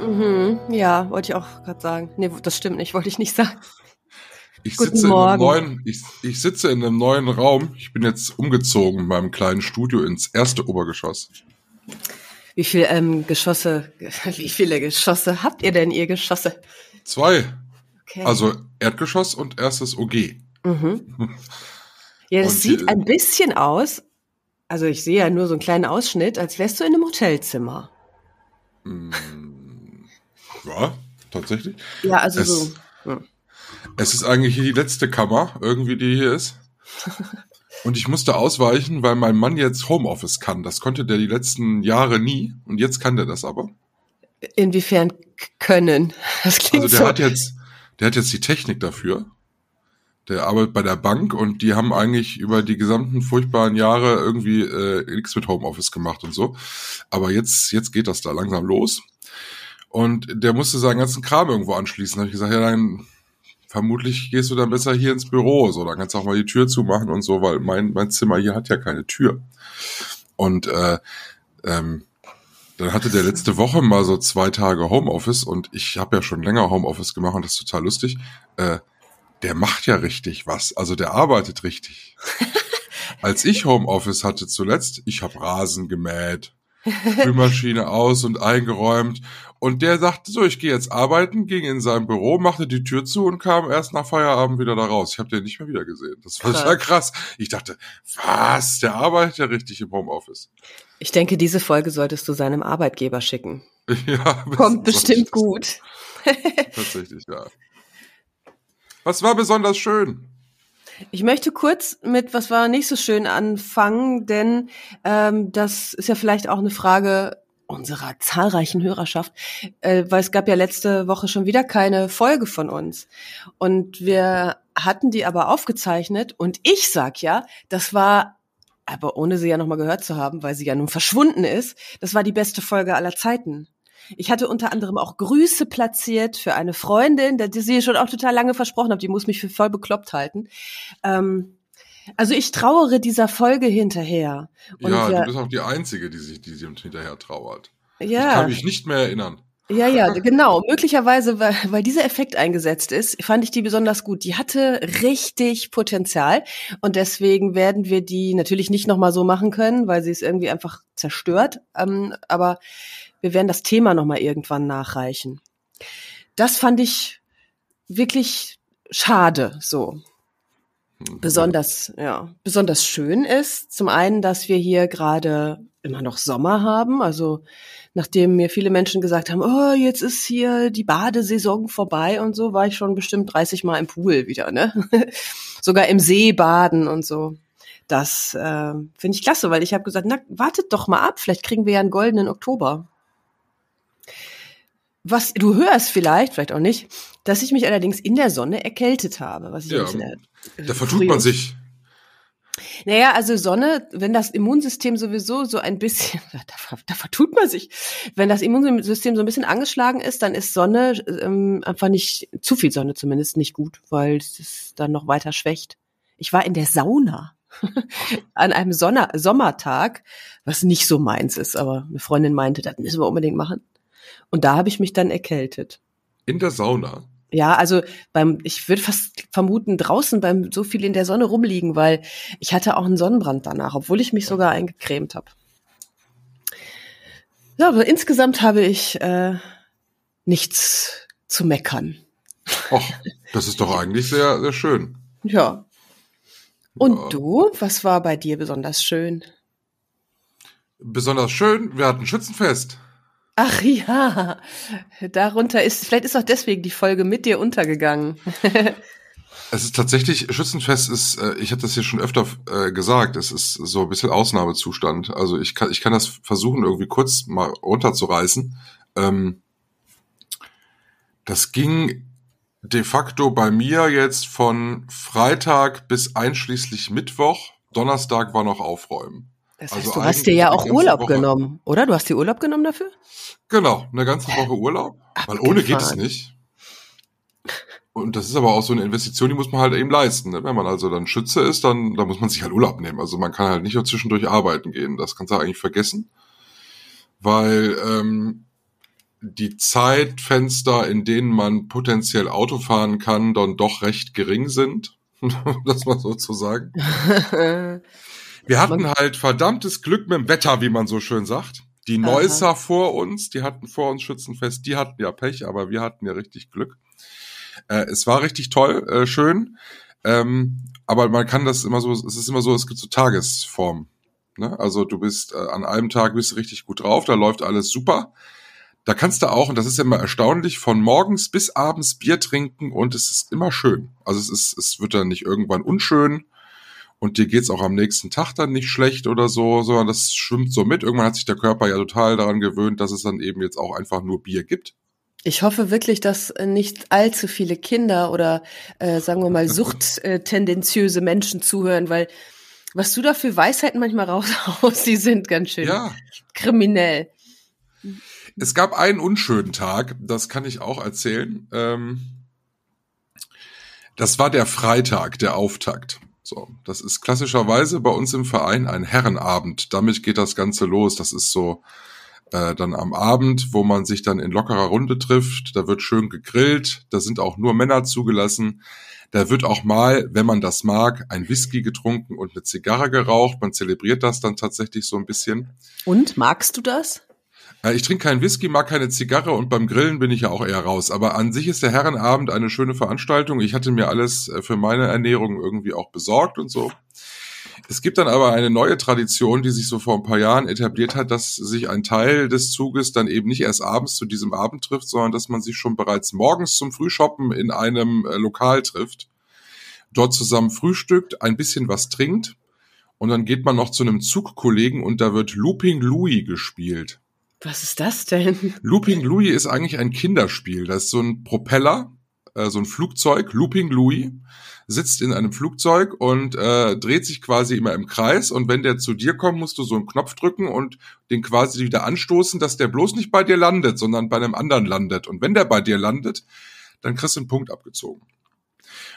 Mhm, ja, wollte ich auch gerade sagen. Nee, das stimmt nicht, wollte ich nicht sagen. Ich Guten sitze, in einem Morgen. neuen, ich, ich sitze in einem neuen Raum. Ich bin jetzt umgezogen in meinem kleinen Studio ins erste Obergeschoss. Wie viel ähm, Geschosse, wie viele Geschosse habt ihr denn, ihr Geschosse? Zwei. Okay. Also Erdgeschoss und erstes OG. Mhm. Ja, das Und, sieht äh, ein bisschen aus, also ich sehe ja nur so einen kleinen Ausschnitt, als wärst du in einem Hotelzimmer. Ja, tatsächlich. Ja, also Es- so. hm. Es ist eigentlich hier die letzte Kammer, irgendwie, die hier ist. Und ich musste ausweichen, weil mein Mann jetzt Homeoffice kann. Das konnte der die letzten Jahre nie. Und jetzt kann der das aber. Inwiefern können? Das klingt Also der so. hat jetzt, der hat jetzt die Technik dafür. Der arbeitet bei der Bank und die haben eigentlich über die gesamten furchtbaren Jahre irgendwie äh, nichts mit Homeoffice gemacht und so. Aber jetzt, jetzt geht das da langsam los. Und der musste seinen ganzen Kram irgendwo anschließen. Da habe ich gesagt, ja, dann vermutlich gehst du dann besser hier ins Büro. So, dann kannst du auch mal die Tür zumachen und so, weil mein, mein Zimmer hier hat ja keine Tür. Und äh, ähm, dann hatte der letzte Woche mal so zwei Tage Homeoffice und ich habe ja schon länger Homeoffice gemacht und das ist total lustig. Äh, der macht ja richtig was, also der arbeitet richtig. Als ich Homeoffice hatte zuletzt, ich habe Rasen gemäht, Spülmaschine aus und eingeräumt und der sagte so, ich gehe jetzt arbeiten, ging in sein Büro, machte die Tür zu und kam erst nach Feierabend wieder da raus. Ich habe den nicht mehr wieder gesehen. Das war Krass. krass. Ich dachte, was, der arbeitet ja richtig im Homeoffice. Ich denke, diese Folge solltest du seinem Arbeitgeber schicken. Ja, Kommt bestimmt gut. Tatsächlich, ja. Was war besonders schön? Ich möchte kurz mit was war nicht so schön anfangen, denn ähm, das ist ja vielleicht auch eine Frage unserer zahlreichen Hörerschaft, äh, weil es gab ja letzte Woche schon wieder keine Folge von uns und wir hatten die aber aufgezeichnet und ich sag ja, das war aber ohne sie ja noch mal gehört zu haben, weil sie ja nun verschwunden ist, das war die beste Folge aller Zeiten. Ich hatte unter anderem auch Grüße platziert für eine Freundin, die sie schon auch total lange versprochen habe, die muss mich für voll bekloppt halten. Ähm, also ich trauere dieser Folge hinterher. Und ja, wir- du bist auch die Einzige, die sich die sich hinterher trauert. Ich ja, kann mich nicht mehr erinnern. ja, ja, genau. Möglicherweise, weil, weil dieser Effekt eingesetzt ist, fand ich die besonders gut. Die hatte richtig Potenzial und deswegen werden wir die natürlich nicht nochmal so machen können, weil sie es irgendwie einfach zerstört. Ähm, aber wir werden das Thema nochmal irgendwann nachreichen. Das fand ich wirklich schade, so. Hm. Besonders, ja, besonders schön ist zum einen, dass wir hier gerade immer noch Sommer haben. Also nachdem mir viele Menschen gesagt haben, oh, jetzt ist hier die Badesaison vorbei und so, war ich schon bestimmt 30 Mal im Pool wieder, ne? Sogar im See baden und so. Das äh, finde ich klasse, weil ich habe gesagt, na, wartet doch mal ab, vielleicht kriegen wir ja einen goldenen Oktober. Was du hörst vielleicht, vielleicht auch nicht, dass ich mich allerdings in der Sonne erkältet habe. Was ich Ja, in der, Da vertut man sich. naja, also Sonne, wenn das Immunsystem sowieso so ein bisschen, da, da vertut man sich, wenn das Immunsystem so ein bisschen angeschlagen ist, dann ist Sonne ähm, einfach nicht, zu viel Sonne zumindest nicht gut, weil es es dann noch weiter schwächt. Ich war in der Sauna an einem Sonner Sommertag, was nicht so meins ist, aber eine Freundin meinte, das müssen wir unbedingt machen. Und da habe ich mich dann erkältet. In der Sauna. Ja, also beim, ich würde fast vermuten, draußen beim so viel in der Sonne rumliegen, weil ich hatte auch einen Sonnenbrand danach, obwohl ich mich sogar eingecremt habe. Ja, aber insgesamt habe ich äh, nichts zu meckern. Och, das ist doch eigentlich sehr, sehr schön. Ja. Und Ja. du, was war bei dir besonders schön? Besonders schön, wir hatten Schützenfest. Ach ja, darunter ist, vielleicht ist auch deswegen die Folge mit dir untergegangen. Es ist tatsächlich, Schützenfest ist, äh, ich hatte das hier schon öfter äh, gesagt, es ist so ein bisschen Ausnahmezustand. Also ich kann, ich kann das versuchen, irgendwie kurz mal runterzureißen. Ähm, das ging de facto bei mir jetzt von Freitag bis einschließlich Mittwoch. Donnerstag war noch Aufräumen. Das Also heißt, du hast dir ja auch Urlaub Woche. genommen, oder? Du hast dir Urlaub genommen dafür? Genau, eine ganze Woche Urlaub. Weil ohne geht es nicht. Und das ist aber auch so eine Investition, die muss man halt eben leisten. Ne? Wenn man also dann Schütze ist, dann, dann muss man sich halt Urlaub nehmen. Also man kann halt nicht nur zwischendurch arbeiten gehen. Das kannst du eigentlich vergessen. Weil ähm, die Zeitfenster, in denen man potenziell Auto fahren kann, dann doch recht gering sind. das mal so zu sagen. Wir hatten halt verdammtes Glück mit dem Wetter, wie man so schön sagt. Die Aha. Neusser vor uns, die hatten vor uns Schützenfest, die hatten ja Pech, aber wir hatten ja richtig Glück. Äh, es war richtig toll, äh, schön. Ähm, aber man kann das immer so, es ist immer so, es gibt so Tagesformen. Ne? Also du bist äh, an einem Tag bist du richtig gut drauf, da läuft alles super. Da kannst du auch, und das ist ja immer erstaunlich, von morgens bis abends Bier trinken und es ist immer schön. Also es ist, es wird dann nicht irgendwann unschön und dir geht's auch am nächsten Tag dann nicht schlecht oder so, sondern das schwimmt so mit. Irgendwann hat sich der Körper ja total daran gewöhnt, dass es dann eben jetzt auch einfach nur Bier gibt. Ich hoffe wirklich, dass äh, nicht allzu viele Kinder oder äh, sagen wir mal suchttendenziöse Menschen zuhören, weil was du da für Weisheiten manchmal raushaust, die sind ganz schön Ja, kriminell. es gab einen unschönen Tag, das kann ich auch erzählen. Ähm, das war der Freitag, der Auftakt. So, das ist klassischerweise bei uns im Verein ein Herrenabend. Damit geht das Ganze los. Das ist so äh, dann am Abend, wo man sich dann in lockerer Runde trifft. Da wird schön gegrillt. Da sind auch nur Männer zugelassen. Da wird auch mal, wenn man das mag, ein Whisky getrunken und eine Zigarre geraucht. Man zelebriert das dann tatsächlich so ein bisschen. Und magst du das? Ich trinke keinen Whisky, mag keine Zigarre und beim Grillen bin ich ja auch eher raus. Aber an sich ist der Herrenabend eine schöne Veranstaltung. Ich hatte mir alles äh, für meine Ernährung irgendwie auch besorgt und so. Es gibt dann aber eine neue Tradition, die sich so vor ein paar Jahren etabliert hat, dass sich ein Teil des Zuges dann eben nicht erst abends zu diesem Abend trifft, sondern dass man sich schon bereits morgens zum Frühshoppen in einem äh, Lokal trifft, dort zusammen frühstückt, ein bisschen was trinkt und dann geht man noch zu einem Zugkollegen und da wird Looping Louis gespielt. Was ist das denn? Looping Louis ist eigentlich ein Kinderspiel. Das ist so ein Propeller, äh, so ein Flugzeug, Looping Louis, sitzt in einem Flugzeug und äh, dreht sich quasi immer im Kreis. Und wenn der zu dir kommt, musst du so einen Knopf drücken und den quasi wieder anstoßen, dass der bloß nicht bei dir landet, sondern bei einem anderen landet. Und wenn der bei dir landet, dann kriegst du einen Punkt abgezogen.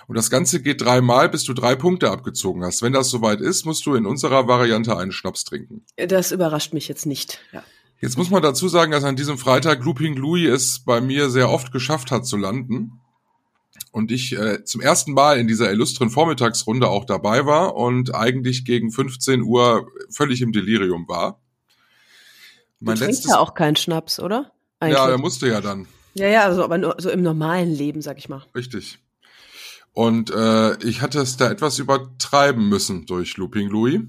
Und das Ganze geht dreimal, bis du drei Punkte abgezogen hast. Wenn das soweit ist, musst du in unserer Variante einen Schnaps trinken. Das überrascht mich jetzt nicht. Ja. Jetzt muss man dazu sagen, dass an diesem Freitag Looping Louis es bei mir sehr oft geschafft hat zu landen. Und ich äh, zum ersten Mal in dieser illustren Vormittagsrunde auch dabei war und eigentlich gegen 15 Uhr völlig im Delirium war. Du trinkst ja auch keinen Schnaps, oder? ja, er musste ja dann. Ja, ja, also aber nur so im normalen Leben, sag ich mal. Richtig. Und äh, ich hatte es da etwas übertreiben müssen durch Looping Louis.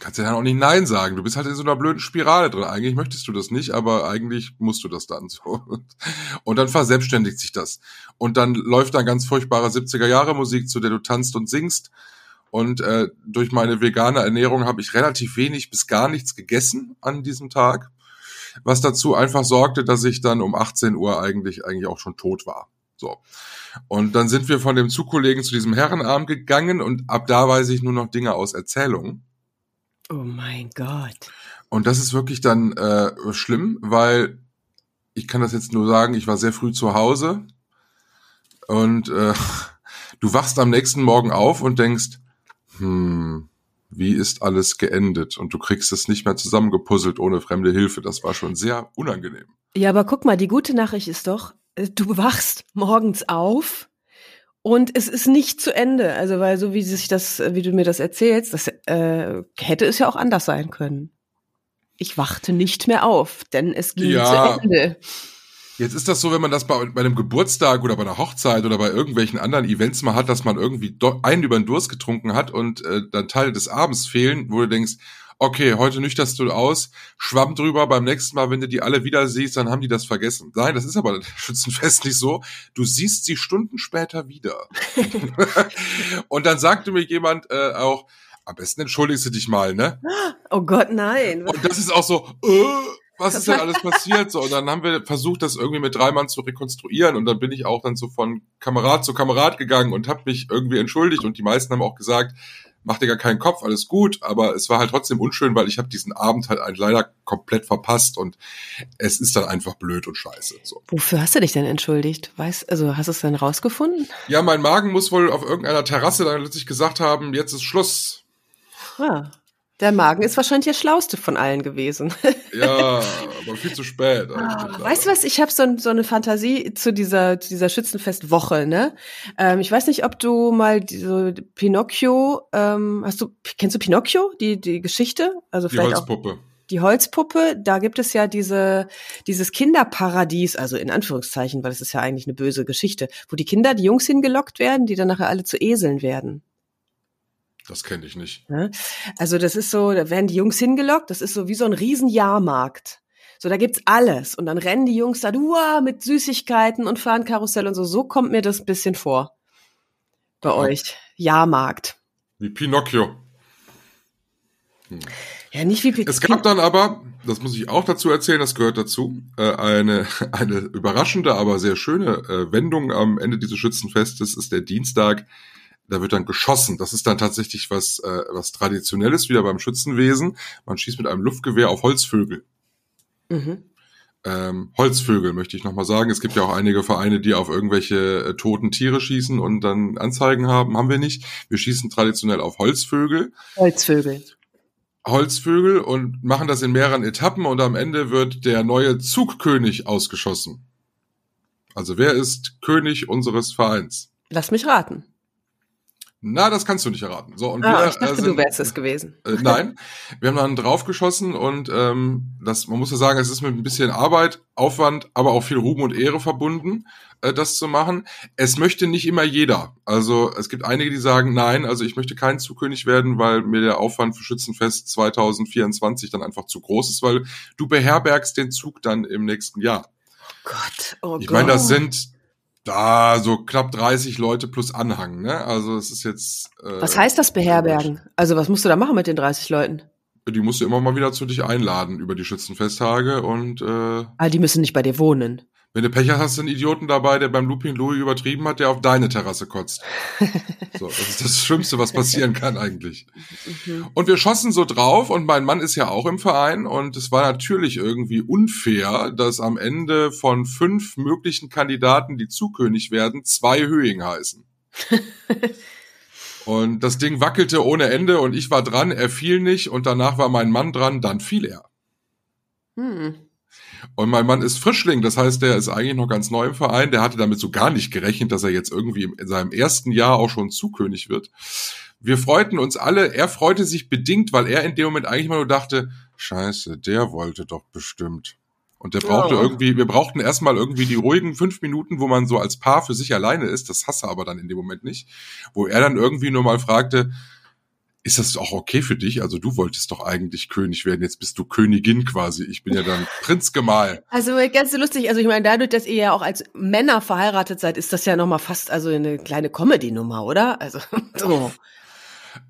Kannst ja dann auch nicht Nein sagen. Du bist halt in so einer blöden Spirale drin. Eigentlich möchtest du das nicht, aber eigentlich musst du das dann so. Und dann verselbstständigt sich das. Und dann läuft dann ganz furchtbare 70er Jahre Musik, zu der du tanzt und singst. Und äh, durch meine vegane Ernährung habe ich relativ wenig bis gar nichts gegessen an diesem Tag. Was dazu einfach sorgte, dass ich dann um 18 Uhr eigentlich, eigentlich auch schon tot war. So. Und dann sind wir von dem Zugkollegen zu diesem Herrenabend gegangen und ab da weiß ich nur noch Dinge aus Erzählungen. Oh mein Gott. Und das ist wirklich dann äh, schlimm, weil ich kann das jetzt nur sagen, ich war sehr früh zu Hause und äh, du wachst am nächsten Morgen auf und denkst, hm, wie ist alles geendet? Und du kriegst es nicht mehr zusammengepuzzelt ohne fremde Hilfe. Das war schon sehr unangenehm. Ja, aber guck mal, die gute Nachricht ist doch, äh, du wachst morgens auf und es ist nicht zu Ende. Also, weil so wie sich das, wie du mir das erzählst, das äh, hätte es ja auch anders sein können. Ich wachte nicht mehr auf, denn es ging Ja. zu Ende. Jetzt ist das so, wenn man das bei, bei einem Geburtstag oder bei einer Hochzeit oder bei irgendwelchen anderen Events mal hat, dass man irgendwie einen über den Durst getrunken hat und äh, dann Teile des Abends fehlen, wo du denkst, okay, heute nüchterst du aus, schwamm drüber, beim nächsten Mal, wenn du die alle wieder siehst, dann haben die das vergessen. Nein, das ist aber bei Schützenfest nicht so. Du siehst sie Stunden später wieder. und dann sagte mir jemand äh, auch, am besten entschuldigst du dich mal, ne? Oh Gott, nein. Und das ist auch so, äh, was ist denn alles passiert? So, und dann haben wir versucht, das irgendwie mit drei Mann zu rekonstruieren. Und dann bin ich auch dann so von Kamerad zu Kamerad gegangen und habe mich irgendwie entschuldigt. Und die meisten haben auch gesagt, mach dir gar keinen Kopf, alles gut. Aber es war halt trotzdem unschön, weil ich habe diesen Abend halt leider komplett verpasst. Und es ist dann einfach blöd und scheiße. So. Wofür hast du dich denn entschuldigt? Weißt, also hast du es dann rausgefunden? Ja, mein Magen muss wohl auf irgendeiner Terrasse dann letztlich gesagt haben, jetzt ist Schluss. Ah. Der Magen ist wahrscheinlich der schlauste von allen gewesen. Ja, aber viel zu spät. Ah, weißt du was? Ich habe so, so, eine Fantasie zu dieser, zu dieser Schützenfestwoche. Ne? Ähm, ich weiß nicht, ob du mal so Pinocchio. Ähm, hast du kennst du Pinocchio? Die die Geschichte? Also die vielleicht Holzpuppe. Auch die Holzpuppe, da gibt es ja diese, dieses Kinderparadies, also in Anführungszeichen, weil es ist ja eigentlich eine böse Geschichte, wo die Kinder, die Jungs hingelockt werden, die dann nachher alle zu Eseln werden. Das kenne ich nicht. Also das ist so, da werden die Jungs hingelockt, das ist so wie so ein Riesenjahrmarkt. So, da gibt's alles. Und dann rennen die Jungs da uah, mit Süßigkeiten und fahren Karussell und so. So kommt mir das ein bisschen vor. Bei Ja. euch. Jahrmarkt. Wie Pinocchio. Ja, nicht wie Es gab dann aber, das muss ich auch dazu erzählen, das gehört dazu, äh, eine, eine überraschende, aber sehr schöne äh, Wendung am Ende dieses Schützenfestes ist der Dienstag. Da wird dann geschossen. Das ist dann tatsächlich was, äh, was Traditionelles, wieder beim Schützenwesen. Man schießt mit einem Luftgewehr auf Holzvögel. Mhm. Ähm, Holzvögel möchte ich nochmal sagen. Es gibt ja auch einige Vereine, die auf irgendwelche äh, toten Tiere schießen und dann Anzeigen haben. Haben wir nicht. Wir schießen traditionell auf Holzvögel. Holzvögel. Holzvögel und machen das in mehreren Etappen und am Ende wird der neue Zugkönig ausgeschossen. Also wer ist König unseres Vereins? Lass mich raten. Na, das kannst du nicht erraten. So und Ah, wir ich dachte, äh, du sind, wärst es gewesen. äh, nein, wir haben dann draufgeschossen und ähm, das, man muss ja sagen, es ist mit ein bisschen Arbeit, Aufwand, aber auch viel Ruhm und Ehre verbunden, äh, das zu machen. Es möchte nicht immer jeder. Also es gibt einige, die sagen, nein, also ich möchte kein Zugkönig werden, weil mir der Aufwand für Schützenfest 2024 dann einfach zu groß ist, weil du beherbergst den Zug dann im nächsten Jahr. Gott, oh Ich Gott. meine, das sind da so knapp 30 Leute plus Anhang, ne? Also es ist jetzt. Äh, Was heißt das beherbergen? Also was musst du da machen mit den 30 Leuten? Die musst du immer mal wieder zu dich einladen über die Schützenfesttage und äh, Ah, die müssen nicht bei dir wohnen. Wenn du Pech hast, hast du einen Idioten dabei, der beim Looping Louis übertrieben hat, der auf deine Terrasse kotzt. so, das ist das Schlimmste, was passieren kann eigentlich. Und wir schossen so drauf und mein Mann ist ja auch im Verein und es war natürlich irgendwie unfair, dass am Ende von fünf möglichen Kandidaten, die Zukönig werden, zwei Höhing heißen. und das Ding wackelte ohne Ende und ich war dran, er fiel nicht und danach war mein Mann dran, dann fiel er. Hm. Und mein Mann ist Frischling, das heißt, der ist eigentlich noch ganz neu im Verein. Der hatte damit so gar nicht gerechnet, dass er jetzt irgendwie in seinem ersten Jahr auch schon Zukönig wird. Wir freuten uns alle. Er freute sich bedingt, weil er in dem Moment eigentlich mal nur dachte, Scheiße, der wollte doch bestimmt. Und der brauchte Ja. irgendwie, wir brauchten erstmal irgendwie die ruhigen fünf Minuten, wo man so als Paar für sich alleine ist. Das hasse aber dann in dem Moment nicht. Wo er dann irgendwie nur mal fragte, ist das auch okay für dich? Also du wolltest doch eigentlich König werden, jetzt bist du Königin quasi. Ich bin ja dann Prinzgemahl. Also ganz lustig, also ich meine, dadurch, dass ihr ja auch als Männer verheiratet seid, ist das ja nochmal fast also eine kleine Comedy-Nummer, oder? Also so.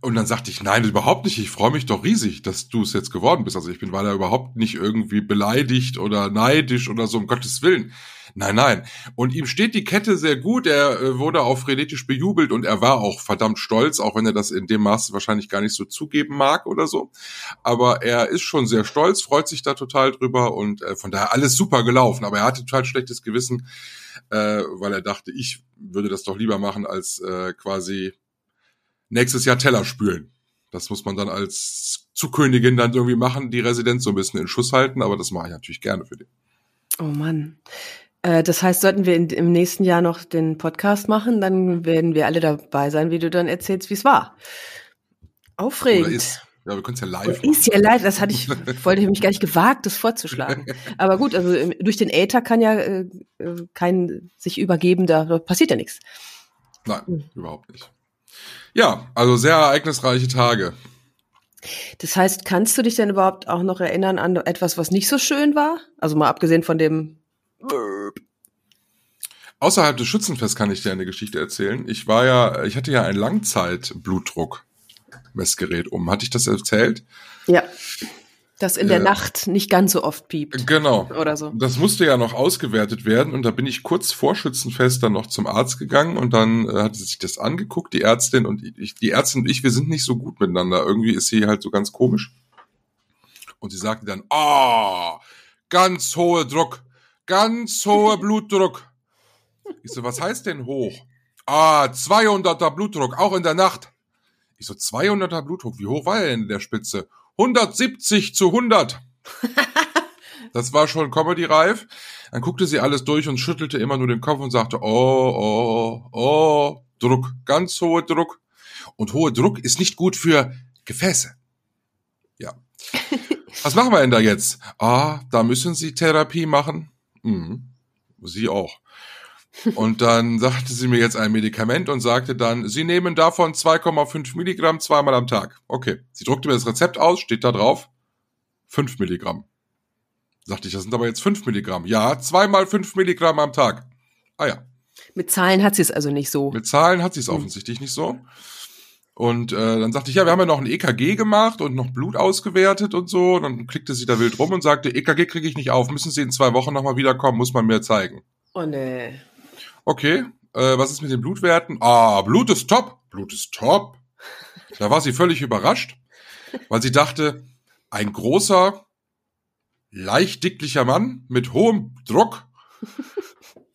Und dann sagte ich, nein, überhaupt nicht. Ich freue mich doch riesig, dass du es jetzt geworden bist. Also ich bin war da überhaupt nicht irgendwie beleidigt oder neidisch oder so, um Gottes Willen. Nein, nein. Und ihm steht die Kette sehr gut. Er äh, wurde auch frenetisch bejubelt und er war auch verdammt stolz, auch wenn er das in dem Maße wahrscheinlich gar nicht so zugeben mag oder so. Aber er ist schon sehr stolz, freut sich da total drüber und äh, von daher alles super gelaufen. Aber er hatte total schlechtes Gewissen, äh, weil er dachte, ich würde das doch lieber machen als äh, quasi nächstes Jahr Teller spülen. Das muss man dann als Zukönigin dann irgendwie machen, die Residenz so ein bisschen in Schuss halten, aber das mache ich natürlich gerne für den. Oh Mann. Äh, das heißt, sollten wir in, im nächsten Jahr noch den Podcast machen, dann werden wir alle dabei sein, wie du dann erzählst, wie es war. Aufregend. Ist. Ja, wir können es ja live Oder ist ja live, das hatte ich, wollte ich mich gar nicht gewagt, das vorzuschlagen. Aber gut, also durch den Äther kann ja äh, äh, kein sich übergeben, da, da passiert ja nichts. Nein, überhaupt nicht. Ja, also sehr ereignisreiche Tage. Das heißt, kannst du dich denn überhaupt auch noch erinnern an etwas, was nicht so schön war? Also mal abgesehen von dem Außerhalb des Schützenfests kann ich dir eine Geschichte erzählen. Ich war ja, ich hatte ja ein Langzeitblutdruck-Messgerät um. Hatte ich das erzählt? Ja. Das in der Ja. Nacht nicht ganz so oft piept. Genau. Oder so. Das musste ja noch ausgewertet werden und da bin ich kurz vor Schützenfest dann noch zum Arzt gegangen und dann äh, hat sie sich das angeguckt, die Ärztin und ich, die Ärztin und ich, wir sind nicht so gut miteinander. Irgendwie ist sie halt so ganz komisch. Und sie sagte dann, ah, ganz hoher Druck, ganz hoher Blutdruck. Ich so, was heißt denn hoch? Ah, 200er Blutdruck, auch in der Nacht. Ich so, 200er Blutdruck, wie hoch war er denn in der Spitze? 170 zu 100. Das war schon Comedy-reif. Dann guckte sie alles durch und schüttelte immer nur den Kopf und sagte, oh, oh, oh, Druck, ganz hoher Druck. Und hoher Druck ist nicht gut für Gefäße. Ja. Was machen wir denn da jetzt? Ah, da müssen Sie Therapie machen. Mhm. Sie auch. Und dann sagte sie mir jetzt ein Medikament und sagte dann, Sie nehmen davon 2,5 Milligramm zweimal am Tag. Okay. Sie druckte mir das Rezept aus, steht da drauf. 5 Milligramm. Sagte ich, das sind aber jetzt 5 Milligramm. Ja, zweimal 5 Milligramm am Tag. Ah ja. Mit Zahlen hat sie es also nicht so. Mit Zahlen hat sie es offensichtlich nicht so. Und äh, dann sagte ich, ja, wir haben ja noch ein EKG gemacht und noch Blut ausgewertet und so. Und dann klickte sie da wild rum und sagte, EKG kriege ich nicht auf, müssen Sie in zwei Wochen nochmal wiederkommen, muss man mir zeigen. Oh nee. Okay, äh, was ist mit den Blutwerten? Ah, Blut ist top. Blut ist top. Da war sie völlig überrascht, weil sie dachte, ein großer, leicht dicklicher Mann mit hohem Druck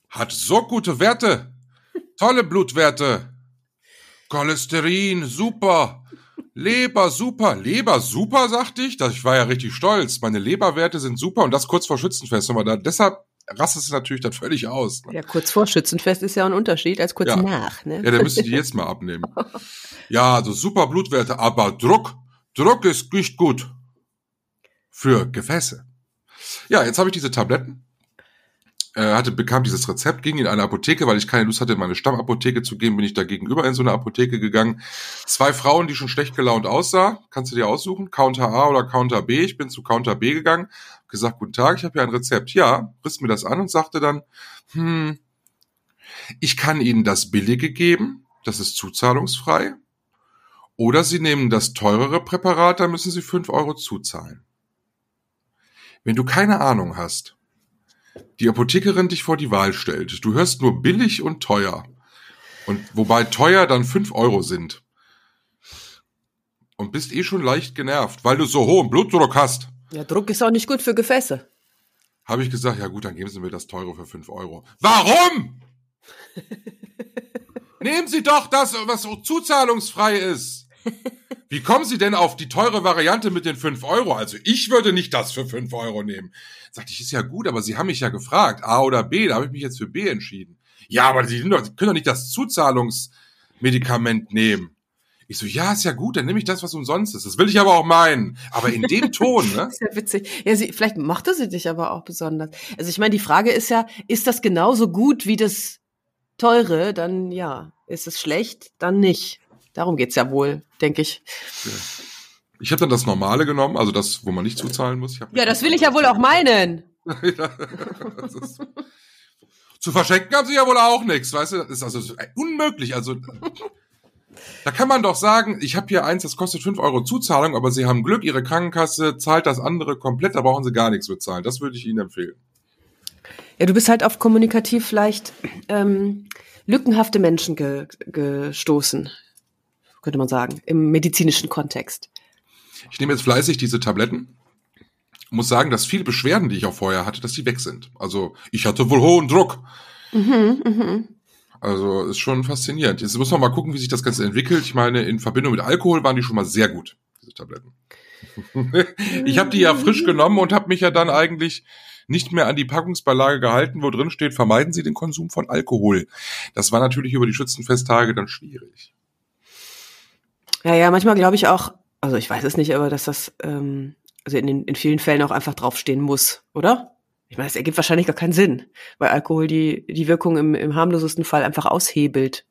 hat so gute Werte. Tolle Blutwerte. Cholesterin, super. Leber, super. Leber, super, sagte ich. Das- Ich war ja richtig stolz. Meine Leberwerte sind super und das kurz vor Schützenfest. Da, deshalb rastet es natürlich dann völlig aus. ne? Ja, kurz vor Schützenfest ist ja ein Unterschied als kurz Ja. nach, ne? Ja, der müsste die jetzt mal abnehmen. Ja, also super Blutwerte, aber Druck, Druck ist nicht gut. Für Gefäße. Ja, jetzt habe ich diese Tabletten. Äh, hatte, bekam dieses Rezept, ging in eine Apotheke, weil ich keine Lust hatte, in meine Stammapotheke zu gehen, bin ich da gegenüber in so eine Apotheke gegangen. Zwei Frauen, die schon schlecht gelaunt aussah, kannst du dir aussuchen, Counter A oder Counter B. Ich bin zu Counter B gegangen, gesagt, guten Tag, ich habe hier ein Rezept. Ja, riss mir das an und sagte dann, hm, ich kann Ihnen das billige geben, das ist zuzahlungsfrei. Oder Sie nehmen das teurere Präparat, da müssen Sie fünf Euro zuzahlen. Wenn du keine Ahnung hast, die Apothekerin dich vor die Wahl stellt, du hörst nur billig und teuer. Und wobei teuer dann fünf Euro sind. Und bist eh schon leicht genervt, weil du so hohen Blutdruck hast. Ja, Druck ist auch nicht gut für Gefäße. Habe ich gesagt, ja gut, dann geben Sie mir das teure für fünf Euro. Warum? Nehmen Sie doch das, was so zuzahlungsfrei ist. Wie kommen Sie denn auf die teure Variante mit den fünf Euro? Also ich würde nicht das für fünf Euro nehmen. Sagte ich, ist ja gut, aber Sie haben mich ja gefragt, A oder B, da habe ich mich jetzt für B entschieden. Ja, aber Sie, doch, können doch nicht das Zuzahlungsmedikament nehmen. Ich so, ja, ist ja gut, dann nehme ich das, was umsonst ist. Das will ich aber auch meinen. Aber in dem Ton, ne? Ist ja witzig. Ja, sie, vielleicht mochte sie dich aber auch besonders. Also ich meine, die Frage ist ja, ist das genauso gut wie das teure? Dann ja. Ist es schlecht? Dann nicht. Darum geht's ja wohl, denke ich. Ich habe dann das Normale genommen, also das, wo man nicht zuzahlen muss. Ja, das will ich ja wohl auch meinen. Ist- Zu verschenken haben sie ja wohl auch nichts, weißt du? Das ist also unmöglich. Also da kann man doch sagen, ich habe hier eins, das kostet fünf Euro Zuzahlung, aber sie haben Glück, ihre Krankenkasse zahlt das andere komplett, da brauchen sie gar nichts bezahlen. Das würde ich Ihnen empfehlen. Ja, du bist halt auf kommunikativ vielleicht ähm, lückenhafte Menschen ge gestoßen, könnte man sagen, im medizinischen Kontext. Ich nehme jetzt fleißig diese Tabletten. Muss sagen, dass viele Beschwerden, die ich auch vorher hatte, dass die weg sind. Also ich hatte wohl hohen Druck. Mhm, mhm. Also ist schon faszinierend. Jetzt muss man mal gucken, wie sich das Ganze entwickelt. Ich meine, in Verbindung mit Alkohol waren die schon mal sehr gut, diese Tabletten. ich habe die ja frisch genommen und habe mich ja dann eigentlich nicht mehr an die Packungsbeilage gehalten, wo drin steht, vermeiden Sie den Konsum von Alkohol. Das war natürlich über die Schützenfesttage dann schwierig. Ja, ja, manchmal glaube ich auch, also ich weiß es nicht, aber dass das ähm, also in, den, in vielen Fällen auch einfach draufstehen muss, oder? Ich meine, es ergibt wahrscheinlich gar keinen Sinn, weil Alkohol die, die Wirkung im, im harmlosesten Fall einfach aushebelt.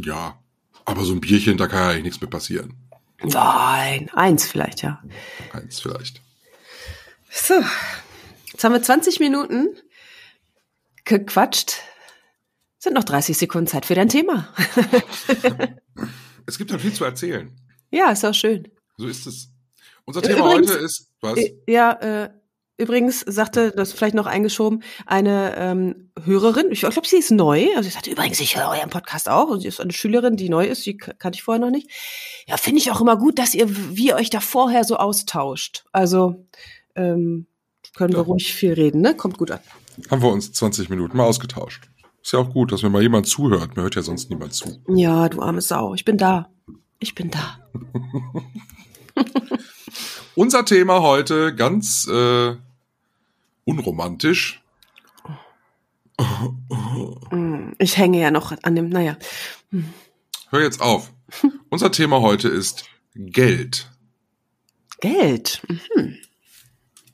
Ja, aber so ein Bierchen, da kann ja eigentlich nichts mehr passieren. Nein, eins vielleicht, ja. Eins vielleicht. So, jetzt haben wir 20 Minuten gequatscht. Sind noch 30 Sekunden Zeit für dein Thema. Es gibt halt viel zu erzählen. ja, ist auch schön. So ist es. Unser Thema Übrigens- heute ist, was? Äh, Ja, äh, übrigens sagte, das vielleicht noch eingeschoben, eine ähm, Hörerin, ich glaube, sie ist neu, also sie sagte, übrigens, ich höre euren Podcast auch, und sie ist eine Schülerin, die neu ist, die kannte ich vorher noch nicht. Ja, finde ich auch immer gut, dass ihr, wie ihr euch da vorher so austauscht. Also, ähm, können wir Ja. ruhig viel reden, ne? Kommt gut an. Haben wir uns 20 Minuten mal ausgetauscht. Ist ja auch gut, dass mir mal jemand zuhört. Mir hört ja sonst niemand zu. Ja, du arme Sau, ich bin da. Ich bin da. Unser Thema heute ganz äh, unromantisch. Mm, Ich hänge ja noch an dem, naja. Hör jetzt auf. Unser Thema heute ist Geld. Geld. Mhm.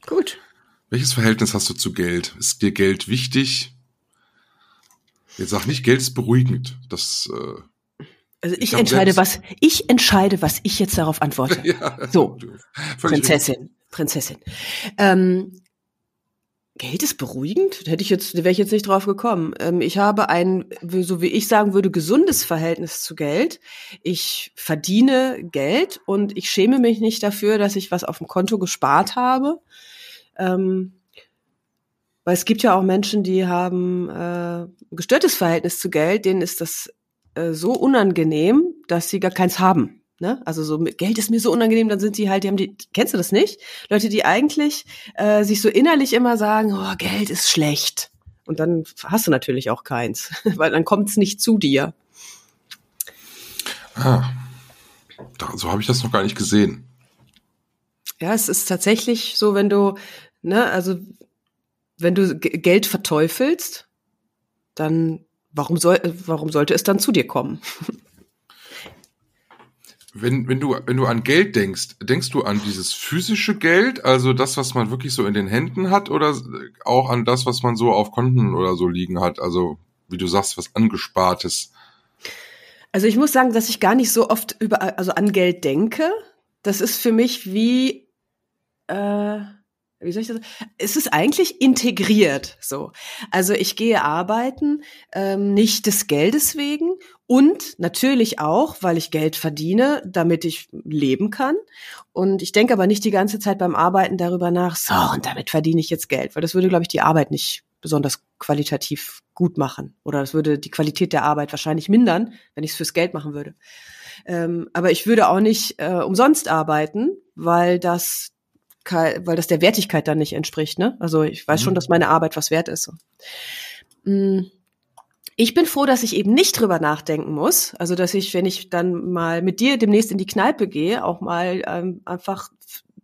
Gut. Welches Verhältnis hast du zu Geld? Ist dir Geld wichtig? Jetzt sag nicht, Geld ist beruhigend. Das äh, Also ich, glaub, entscheide, was, ich entscheide, was ich jetzt darauf antworte. ja, So, Prinzessin, Prinzessin. Ähm, Geld ist beruhigend? Hätte ich jetzt, wäre ich jetzt nicht drauf gekommen. Ähm, ich habe ein, so wie ich sagen würde, gesundes Verhältnis zu Geld. Ich verdiene Geld und ich schäme mich nicht dafür, dass ich was auf dem Konto gespart habe. Ähm, weil es gibt ja auch Menschen, die haben äh, ein gestörtes Verhältnis zu Geld, denen ist das äh, so unangenehm, dass sie gar keins haben. Ne? Also so mit Geld ist mir so unangenehm, dann sind die halt, die haben die, kennst du das nicht? Leute, die eigentlich äh, sich so innerlich immer sagen, oh, Geld ist schlecht. Und dann hast du natürlich auch keins, weil dann kommt es nicht zu dir. Ah, so habe ich das noch gar nicht gesehen. Ja, es ist tatsächlich so, wenn du, ne, also wenn du Geld verteufelst, dann warum soll, warum sollte es dann zu dir kommen? Wenn, wenn du, wenn du an Geld denkst, denkst du an dieses physische Geld, also das, was man wirklich so in den Händen hat, oder auch an das, was man so auf Konten oder so liegen hat? Also, wie du sagst, was angespartes. Also ich muss sagen, dass ich gar nicht so oft über, also an Geld denke. Das ist für mich wie, äh, wie soll ich das? Es ist eigentlich integriert. So, also ich gehe arbeiten ähm, nicht des Geldes wegen und natürlich auch, weil ich Geld verdiene, damit ich leben kann. Und ich denke aber nicht die ganze Zeit beim Arbeiten darüber nach. So und damit verdiene ich jetzt Geld, weil das würde, glaube ich, die Arbeit nicht besonders qualitativ gut machen. Oder das würde die Qualität der Arbeit wahrscheinlich mindern, wenn ich es fürs Geld machen würde. Ähm, aber ich würde auch nicht äh, umsonst arbeiten, weil das weil das der Wertigkeit dann nicht entspricht. Ne? Also ich weiß Mhm. schon, dass meine Arbeit was wert ist. So. Mm. Ich bin froh, dass ich eben nicht drüber nachdenken muss. Also dass ich, wenn ich dann mal mit dir demnächst in die Kneipe gehe, auch mal ähm, einfach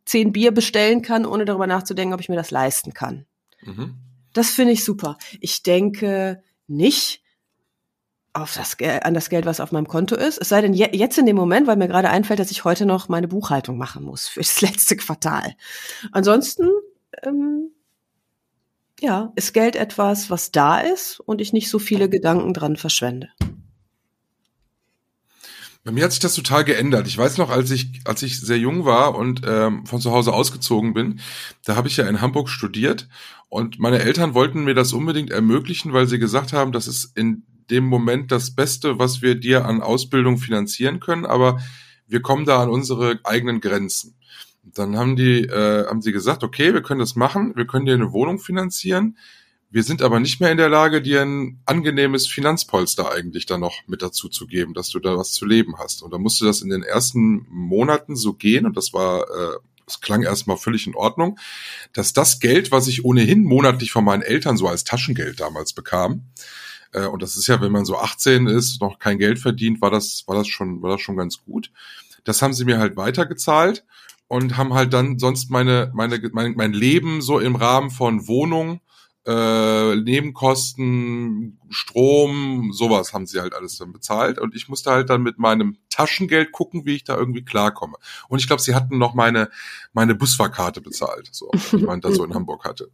zehn Bier bestellen kann, ohne darüber nachzudenken, ob ich mir das leisten kann. Mhm. Das finde ich super. Ich denke nicht auf das, Gel- an das Geld, was auf meinem Konto ist. Es sei denn, je, jetzt in dem Moment, weil mir gerade einfällt, dass ich heute noch meine Buchhaltung machen muss für das letzte Quartal. Ansonsten, ähm, ja, ist Geld etwas, was da ist und ich nicht so viele Gedanken dran verschwende. Bei mir hat sich das total geändert. Ich weiß noch, als ich, als ich sehr jung war und ähm, von zu Hause ausgezogen bin, da habe ich ja in Hamburg studiert und meine Eltern wollten mir das unbedingt ermöglichen, weil sie gesagt haben, das ist in dem Moment das Beste, was wir dir an Ausbildung finanzieren können, aber wir kommen da an unsere eigenen Grenzen. Dann haben die, äh, haben sie gesagt, okay, wir können das machen, wir können dir eine Wohnung finanzieren, wir sind aber nicht mehr in der Lage, dir ein angenehmes Finanzpolster eigentlich da noch mit dazu zu geben, dass du da was zu leben hast. Und da musste das in den ersten Monaten so gehen und das war, äh, das klang erstmal völlig in Ordnung, dass das Geld, was ich ohnehin monatlich von meinen Eltern so als Taschengeld damals bekam, äh, und das ist ja, wenn man so 18 ist, noch kein Geld verdient, war das, war das schon, war das schon ganz gut. Das haben sie mir halt weitergezahlt und haben halt dann sonst meine, meine, mein, mein Leben so im Rahmen von Wohnung, äh, Nebenkosten, Strom, sowas haben sie halt alles dann bezahlt und ich musste halt dann mit meinem Taschengeld gucken, wie ich da irgendwie klarkomme. Und ich glaube, sie hatten noch meine meine Busfahrkarte bezahlt, so, die man da so in Hamburg hatte.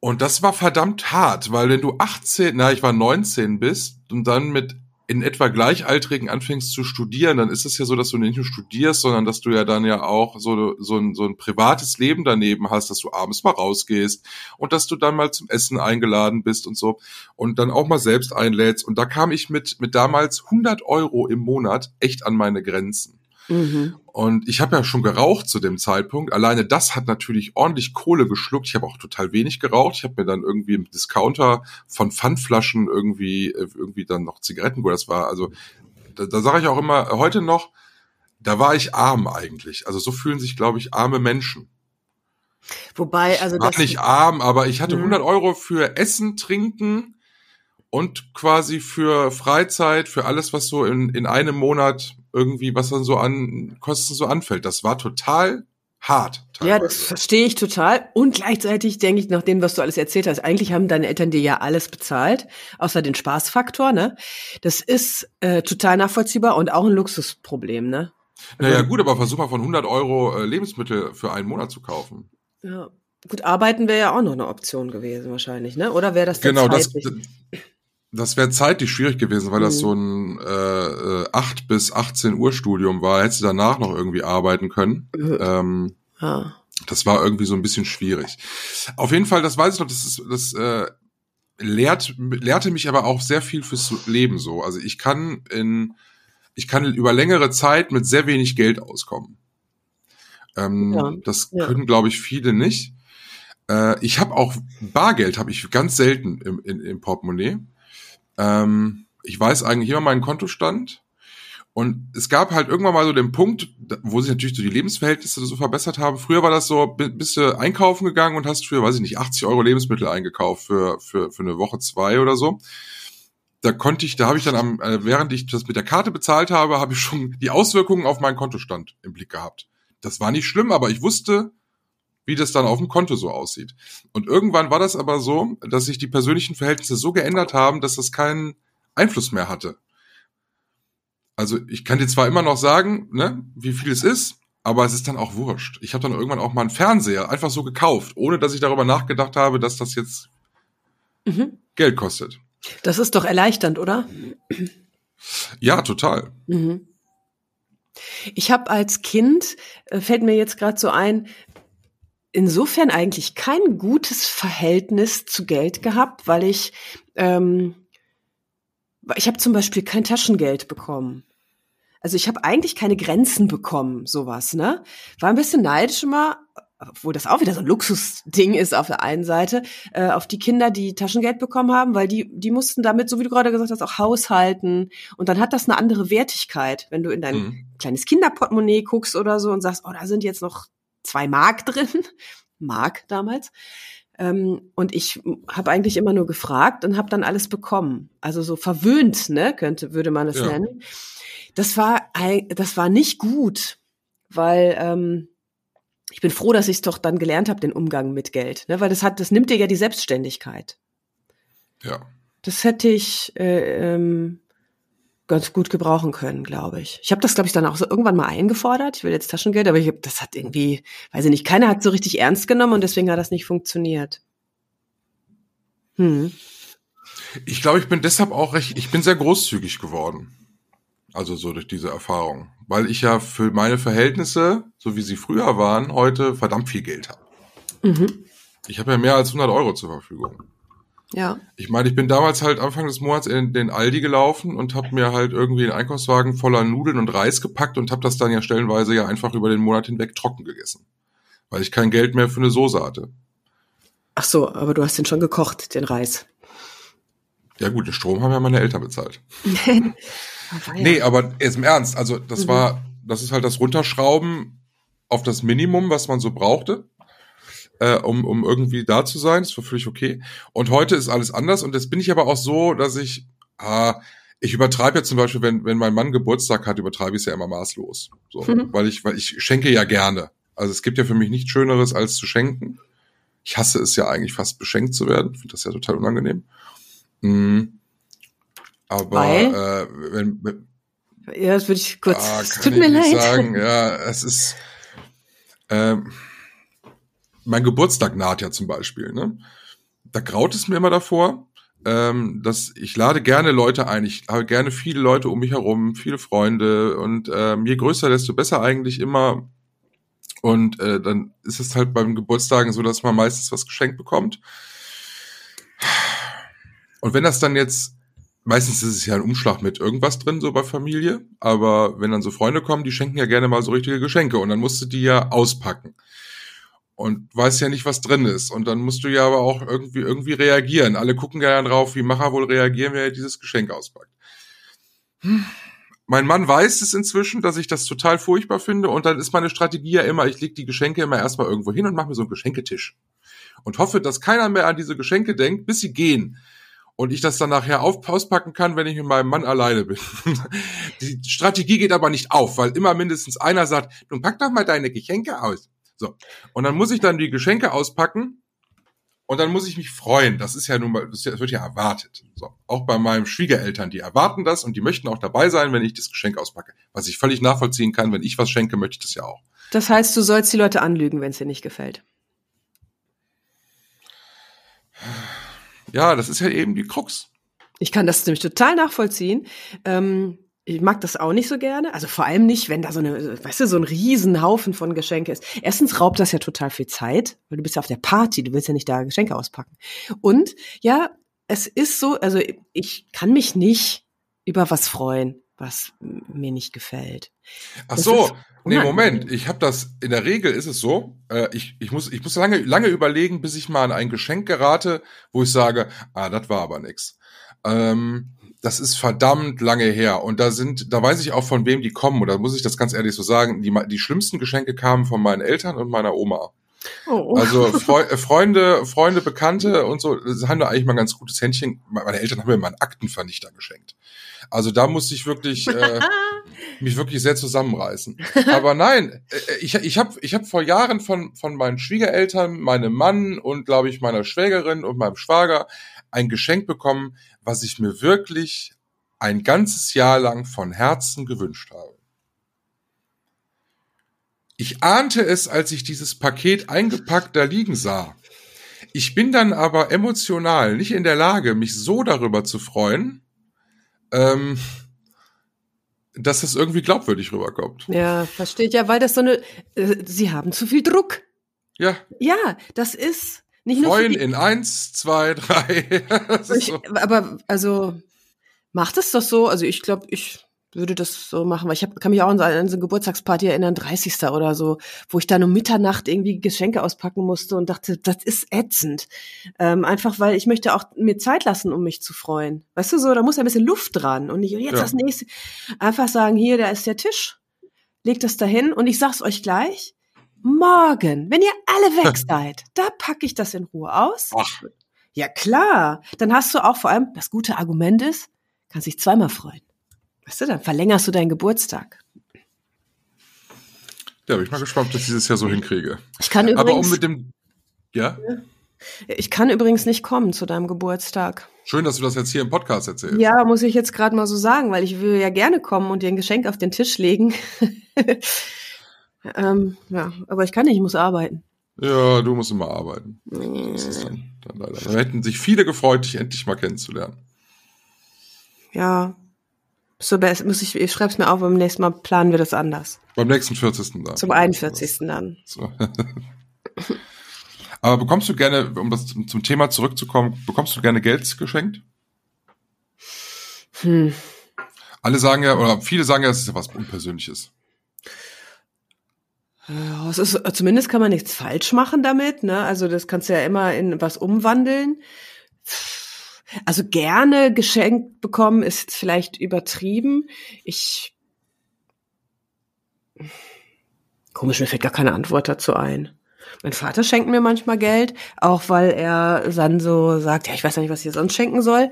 Und das war verdammt hart, weil wenn du 18, na, ich war 19 bist und dann mit in etwa Gleichaltrigen anfängst zu studieren, dann ist es ja so, dass du nicht nur studierst, sondern dass du ja dann ja auch so, so, ein, so ein privates Leben daneben hast, dass du abends mal rausgehst und dass du dann mal zum Essen eingeladen bist und so und dann auch mal selbst einlädst. Und da kam ich mit, mit damals 100 Euro im Monat echt an meine Grenzen. Mhm. Und ich habe ja schon geraucht zu dem Zeitpunkt. Alleine das hat natürlich ordentlich Kohle geschluckt. Ich habe auch total wenig geraucht. Ich habe mir dann irgendwie im Discounter von Pfandflaschen irgendwie äh, irgendwie dann noch Zigaretten geholt. Das war also da, da sage ich auch immer heute noch, da war ich arm eigentlich. Also so fühlen sich, glaube ich, arme Menschen. Wobei, also Ich war das, nicht arm, aber ich hatte Mhm. 100 Euro für Essen, Trinken und quasi für Freizeit, für alles, was so in, in einem Monat irgendwie, was dann so an Kosten so anfällt. Das war total hart. ja, das teilweise. verstehe ich total. Und gleichzeitig denke ich, nach dem, was du alles erzählt hast, eigentlich haben deine Eltern dir ja alles bezahlt, außer den Spaßfaktor, ne? Das ist äh, total nachvollziehbar und auch ein Luxusproblem, ne? Naja, gut, aber versuch mal von 100 Euro äh, Lebensmittel für einen Monat zu kaufen. Ja. Gut, arbeiten wäre ja auch noch eine Option gewesen wahrscheinlich, ne? Oder wäre das Genau, das? Das wäre zeitlich schwierig gewesen, weil das Mhm. so ein äh, äh, 8 bis 18 Uhr Studium war. Hättest du danach noch irgendwie arbeiten können. Äh, Ähm, ja. das war irgendwie so ein bisschen schwierig. Auf jeden Fall, das weiß ich noch, das, ist, das äh, lehrt, lehrte mich aber auch sehr viel fürs Leben so. Also ich kann in, ich kann über längere Zeit mit sehr wenig Geld auskommen. Ähm, Ja, das ja. können, glaube ich, viele nicht. Äh, ich habe auch Bargeld, habe ich ganz selten im, in, im Portemonnaie. Ähm, ich weiß eigentlich immer meinen Kontostand. Und es gab halt irgendwann mal so den Punkt, wo sich natürlich so die Lebensverhältnisse so verbessert haben. Früher war das so, bi- bist du einkaufen gegangen und hast für, weiß ich nicht, 80 Euro Lebensmittel eingekauft für, für, für eine Woche, zwei oder so. Da konnte ich, da habe ich dann am, äh, während ich das mit der Karte bezahlt habe, habe ich schon die Auswirkungen auf meinen Kontostand im Blick gehabt. Das war nicht schlimm, aber ich wusste, wie das dann auf dem Konto so aussieht. Und irgendwann war das aber so, dass sich die persönlichen Verhältnisse so geändert haben, dass das keinen Einfluss mehr hatte. Also ich kann dir zwar immer noch sagen, ne, wie viel es ist, aber es ist dann auch wurscht. Ich habe dann irgendwann auch mal einen Fernseher einfach so gekauft, ohne dass ich darüber nachgedacht habe, dass das jetzt Mhm. Geld kostet. Das ist doch erleichternd, oder? Ja, total. Mhm. Ich habe als Kind, äh, fällt mir jetzt gerade so ein, insofern eigentlich kein gutes Verhältnis zu Geld gehabt, weil ich, ähm, ich habe zum Beispiel kein Taschengeld bekommen. Also ich habe eigentlich keine Grenzen bekommen, sowas, ne? War ein bisschen neidisch immer, obwohl das auch wieder so ein Luxusding ist auf der einen Seite, äh, auf die Kinder, die Taschengeld bekommen haben, weil die, die mussten damit, so wie du gerade gesagt hast, auch haushalten. Und dann hat das eine andere Wertigkeit, wenn du in dein Mhm. kleines Kinderportemonnaie guckst oder so und sagst, oh, da sind jetzt noch zwei Mark drin. Mark damals. Ähm, und ich habe eigentlich immer nur gefragt und habe dann alles bekommen. Also so verwöhnt, ne, könnte, würde man es Ja. nennen. Das war, das war nicht gut, weil ähm, ich bin froh, dass ich es doch dann gelernt habe, den Umgang mit Geld, ne, weil das hat, das nimmt dir ja die Selbstständigkeit. Ja. Das hätte ich äh, ähm, ganz gut gebrauchen können, glaube ich. Ich habe das, glaube ich, dann auch so irgendwann mal eingefordert. Ich will jetzt Taschengeld, aber ich hab, das hat irgendwie, weiß ich nicht, keiner hat so richtig ernst genommen und deswegen hat das nicht funktioniert. Hm. Ich glaube, ich bin deshalb auch recht, ich bin sehr großzügig geworden. Also so durch diese Erfahrung. Weil ich ja für meine Verhältnisse, so wie sie früher waren, heute verdammt viel Geld habe. Mhm. Ich habe ja mehr als 100 Euro zur Verfügung. Ja. Ich meine, ich bin damals halt Anfang des Monats in den Aldi gelaufen und habe mir halt irgendwie einen Einkaufswagen voller Nudeln und Reis gepackt und habe das dann ja stellenweise ja einfach über den Monat hinweg trocken gegessen. Weil ich kein Geld mehr für eine Soße hatte. Ach so, aber du hast den schon gekocht, den Reis. Ja gut, den Strom haben ja meine Eltern bezahlt. Ah, ja. Nee, aber jetzt im Ernst, also das Mhm. war, das ist halt das Runterschrauben auf das Minimum, was man so brauchte, äh, um, um irgendwie da zu sein. Das war völlig okay. Und heute ist alles anders und jetzt bin ich aber auch so, dass ich, ah, ich übertreibe jetzt zum Beispiel, wenn, wenn mein Mann Geburtstag hat, übertreibe ich es ja immer maßlos. So, Mhm. weil ich, weil ich schenke ja gerne. Also es gibt ja für mich nichts Schöneres als zu schenken. Ich hasse es ja eigentlich fast beschenkt zu werden. Ich finde das ja total unangenehm. Mm. Aber Weil? äh, wenn, wenn, Ja, das würde ich kurz. Ah, tut ich mir leid. sagen. Ja, es ist. Ähm, mein Geburtstag naht ja zum Beispiel. Ne? Da graut es mir immer davor, ähm, dass ich lade gerne Leute ein. Ich habe gerne viele Leute um mich herum, viele Freunde und ähm, je größer, desto besser eigentlich immer. Und äh, dann ist es halt beim Geburtstagen so, dass man meistens was geschenkt bekommt. Und wenn das dann jetzt meistens ist es ja ein Umschlag mit irgendwas drin, so bei Familie. Aber wenn dann so Freunde kommen, die schenken ja gerne mal so richtige Geschenke und dann musst du die ja auspacken. Und weißt ja nicht, was drin ist. Und dann musst du ja aber auch irgendwie, irgendwie reagieren. Alle gucken ja drauf, wie Macher wohl reagieren, wenn er dieses Geschenk auspackt. Hm. Mein Mann weiß es inzwischen, dass ich das total furchtbar finde. Und dann ist meine Strategie ja immer, ich leg die Geschenke immer erstmal irgendwo hin und mache mir so einen Geschenketisch. Und hoffe, dass keiner mehr an diese Geschenke denkt, bis sie gehen und ich das dann nachher auspacken kann, wenn ich mit meinem Mann alleine bin. Die Strategie geht aber nicht auf, weil immer mindestens einer sagt, du pack doch mal deine Geschenke aus. So. Und dann muss ich dann die Geschenke auspacken und dann muss ich mich freuen. Das ist ja nun mal, das wird ja erwartet. So. Auch bei meinen Schwiegereltern, die erwarten das und die möchten auch dabei sein, wenn ich das Geschenk auspacke. Was ich völlig nachvollziehen kann, wenn ich was schenke, möchte ich das ja auch. Das heißt, du sollst die Leute anlügen, wenn es dir nicht gefällt. Ja, das ist ja eben die Krux. Ich kann das nämlich total nachvollziehen. Ähm, ich mag das auch nicht so gerne. Also vor allem nicht, wenn da so eine, weißt du, so ein Riesenhaufen von Geschenke ist. Erstens raubt das ja total viel Zeit, weil du bist ja auf der Party, du willst ja nicht da Geschenke auspacken. Und ja, es ist so, also ich kann mich nicht über was freuen, was mir nicht gefällt. Ach so, nee, Moment. Ich habe das, in der Regel ist es so, äh, ich, ich, muss, ich muss lange, lange überlegen, bis ich mal an ein Geschenk gerate, wo ich sage, ah, das war aber nix. Ähm, das ist verdammt lange her. Und da sind, da weiß ich auch von wem die kommen. Oder muss ich das ganz ehrlich so sagen, die, die schlimmsten Geschenke kamen von meinen Eltern und meiner Oma. Oh. Also Fre äh, Freunde, Freunde, Bekannte und so, das haben da eigentlich mal ein ganz gutes Händchen. Meine Eltern haben mir mal einen Aktenvernichter geschenkt. Also da musste ich wirklich äh, mich wirklich sehr zusammenreißen. Aber nein, äh, ich, ich habe ich hab vor Jahren von, von meinen Schwiegereltern, meinem Mann und glaube ich meiner Schwägerin und meinem Schwager ein Geschenk bekommen, was ich mir wirklich ein ganzes Jahr lang von Herzen gewünscht habe. Ich ahnte es, als ich dieses Paket eingepackt da liegen sah. Ich bin dann aber emotional nicht in der Lage, mich so darüber zu freuen, ähm, dass es irgendwie glaubwürdig rüberkommt. Ja, versteht ja, weil das so eine, äh, sie haben zu viel Druck. Ja. Ja, das ist nicht nur. Freuen in eins, zwei, drei. ich, so. Aber also macht es doch so. Also ich glaube, ich würde das so machen, weil ich hab, kann mich auch an so eine Geburtstagsparty erinnern, 30. oder so, wo ich dann um Mitternacht irgendwie Geschenke auspacken musste und dachte, das ist ätzend. Ähm, einfach weil ich möchte auch mir Zeit lassen, um mich zu freuen. Weißt du so, da muss ein bisschen Luft dran und nicht jetzt ja. das nächste. Einfach sagen, hier, da ist der Tisch, legt das dahin und ich sag's euch gleich, morgen, wenn ihr alle weg seid, da packe ich das in Ruhe aus. Ach. Ja klar, dann hast du auch vor allem, das gute Argument ist, kannst dich zweimal freuen. Weißt du, dann verlängerst du deinen Geburtstag. Ja, bin ich mal gespannt, ob ich das dieses Jahr so hinkriege. Ich kann übrigens. Aber um mit dem. Ja? Ich kann übrigens nicht kommen zu deinem Geburtstag. Schön, dass du das jetzt hier im Podcast erzählst. Ja, muss ich jetzt gerade mal so sagen, weil ich will ja gerne kommen und dir ein Geschenk auf den Tisch legen. ähm, ja, aber ich kann nicht, ich muss arbeiten. Ja, du musst immer arbeiten. Das ist dann, dann leider. Da hätten sich viele gefreut, dich endlich mal kennenzulernen. Ja, so, muss ich, ich schreib's mir auf, beim nächsten Mal planen wir das anders. Beim nächsten 40. dann. Zum 41. dann. So. Aber bekommst du gerne, um das zum Thema zurückzukommen, bekommst du gerne Geld geschenkt? Hm. Alle sagen ja, oder viele sagen ja, es ist ja was Unpersönliches. Ja, es ist, zumindest kann man nichts falsch machen damit, ne? Also das kannst du ja immer in was umwandeln. Also gerne geschenkt bekommen ist vielleicht übertrieben. Ich komisch, mir fällt gar keine Antwort dazu ein. Mein Vater schenkt mir manchmal Geld, auch weil er dann so sagt, ja, ich weiß nicht, was ich sonst schenken soll.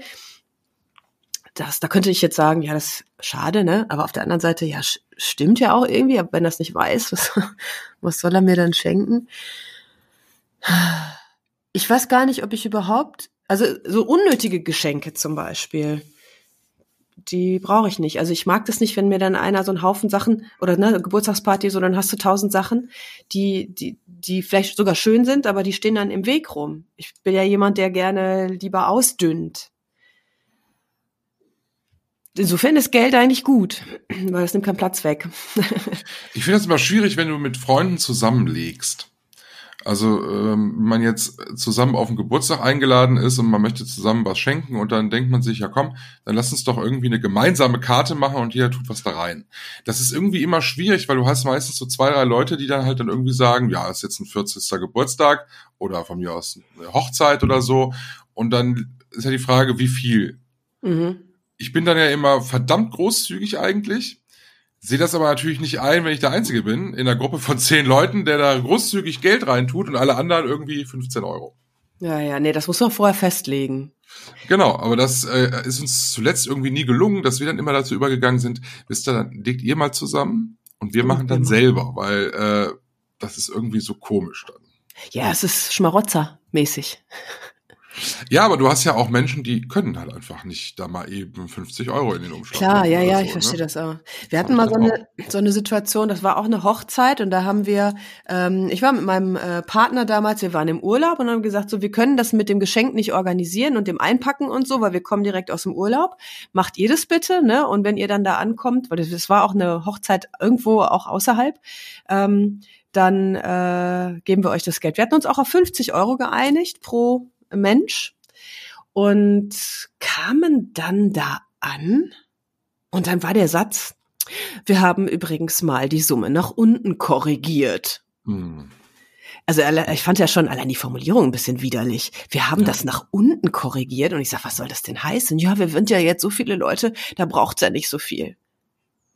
Das, da könnte ich jetzt sagen, ja, das ist schade, ne? Aber auf der anderen Seite, ja, stimmt ja auch irgendwie, aber wenn es nicht weiß, was, was soll er mir dann schenken? Ich weiß gar nicht, ob ich überhaupt also so unnötige Geschenke zum Beispiel, die brauche ich nicht. Also ich mag das nicht, wenn mir dann einer so einen Haufen Sachen oder ne, Geburtstagsparty, so dann hast du tausend Sachen, die, die, die vielleicht sogar schön sind, aber die stehen dann im Weg rum. Ich bin ja jemand, der gerne lieber ausdünnt. Insofern ist Geld eigentlich gut, weil es nimmt keinen Platz weg. ich finde es immer schwierig, wenn du mit Freunden zusammenlegst. Also ähm, wenn man jetzt zusammen auf den Geburtstag eingeladen ist und man möchte zusammen was schenken und dann denkt man sich, ja komm, dann lass uns doch irgendwie eine gemeinsame Karte machen und jeder tut was da rein. Das ist irgendwie immer schwierig, weil du hast meistens so zwei, drei Leute, die dann halt dann irgendwie sagen, ja, ist jetzt ein 40. Geburtstag oder von mir aus eine Hochzeit oder so. Und dann ist ja die Frage, wie viel. Mhm. Ich bin dann ja immer verdammt großzügig eigentlich Sehe das aber natürlich nicht ein, wenn ich der Einzige bin, in einer Gruppe von zehn Leuten, der da großzügig Geld reintut und alle anderen irgendwie 15 Euro. Ja, ja, nee, das muss man vorher festlegen. Genau, aber das äh, ist uns zuletzt irgendwie nie gelungen, dass wir dann immer dazu übergegangen sind, wisst ihr, dann legt ihr mal zusammen und wir machen dann selber, weil äh, das ist irgendwie so komisch dann. Ja, es ist Schmarotzer-mäßig. Ja, aber du hast ja auch Menschen, die können halt einfach nicht da mal eben 50 Euro in den Umschlag. Klar, ja, ja, so, ich verstehe ne? das auch. Wir hatten mal so eine, so eine Situation, das war auch eine Hochzeit und da haben wir, ähm, ich war mit meinem äh, Partner damals, wir waren im Urlaub und haben gesagt, so, wir können das mit dem Geschenk nicht organisieren und dem Einpacken und so, weil wir kommen direkt aus dem Urlaub. Macht ihr das bitte, ne? Und wenn ihr dann da ankommt, weil das, das war auch eine Hochzeit irgendwo auch außerhalb, ähm, dann äh, geben wir euch das Geld. Wir hatten uns auch auf 50 Euro geeinigt pro Mensch und kamen dann da an und dann war der Satz, wir haben übrigens mal die Summe nach unten korrigiert. Hm. Also ich fand ja schon allein die Formulierung ein bisschen widerlich. Wir haben Ja. das nach unten korrigiert und ich sag, was soll das denn heißen? Ja, wir sind ja jetzt so viele Leute, da braucht's ja nicht so viel.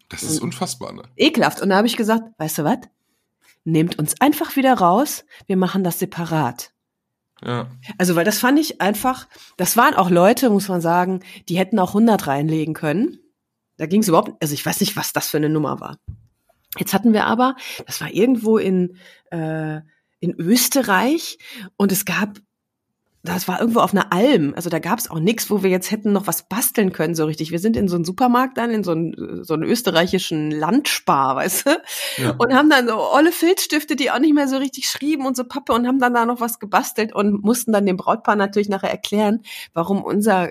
Das ist unfassbar, ne? Ekelhaft. Und da habe ich gesagt, weißt du was? Nehmt uns einfach wieder raus, wir machen das separat. Ja. Also, weil das fand ich einfach, das waren auch Leute, muss man sagen, die hätten auch 100 reinlegen können. Da ging es überhaupt, also ich weiß nicht, was das für eine Nummer war. Jetzt hatten wir aber, das war irgendwo in, äh, in Österreich und es gab, das war irgendwo auf einer Alm, also da gab es auch nichts, wo wir jetzt hätten noch was basteln können so richtig. Wir sind in so einen Supermarkt dann, in so einen, so einen österreichischen Landspar, weißt du? ja. und haben dann so olle Filzstifte, die auch nicht mehr so richtig schrieben und so Pappe und haben dann da noch was gebastelt und mussten dann dem Brautpaar natürlich nachher erklären, warum unser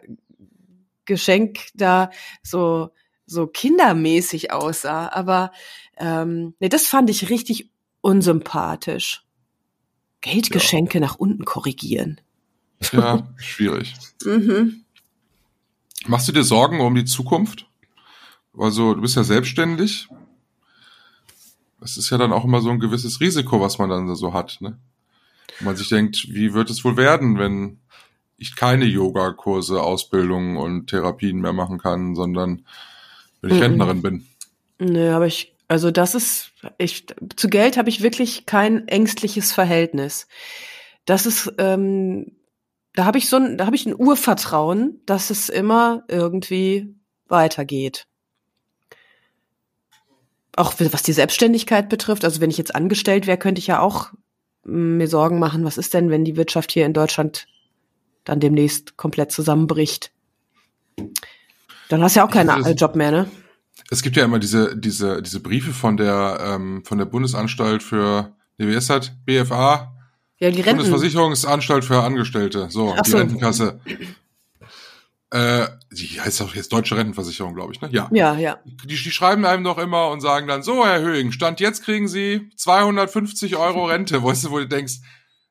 Geschenk da so so kindermäßig aussah. Aber ähm, nee, das fand ich richtig unsympathisch. Geldgeschenke nach unten korrigieren. Ja, schwierig. Mhm. Machst du dir Sorgen um die Zukunft? Also, du bist ja selbstständig. Das ist ja dann auch immer so ein gewisses Risiko, was man dann so hat, ne? Und man sich denkt, wie wird es wohl werden, wenn ich keine Yogakurse, Ausbildungen und Therapien mehr machen kann, sondern wenn ich Mhm. Rentnerin bin. Nö, aber ich, also das ist, ich, zu Geld habe ich wirklich kein ängstliches Verhältnis. Das ist, ähm, da habe ich so ein, da habe ich ein Urvertrauen, dass es immer irgendwie weitergeht. Auch was die Selbstständigkeit betrifft, also wenn ich jetzt angestellt wäre, könnte ich ja auch mm, mir Sorgen machen, was ist denn, wenn die Wirtschaft hier in Deutschland dann demnächst komplett zusammenbricht? Dann hast du ja auch keinen Also Job mehr, ne? Es gibt ja immer diese, diese, diese Briefe von der, ähm, von der Bundesanstalt für, wie ist das? BFA? Ja, die Renten. Bundesversicherungsanstalt für Angestellte. So, Ach die so. Rentenkasse. Äh, die heißt auch jetzt Deutsche Rentenversicherung, glaube ich, ne? Ja. Ja, ja. Die, die schreiben einem doch immer und sagen dann, so, Herr Höhing, Stand jetzt kriegen Sie 250 Euro Rente. Weißt du, wo du denkst,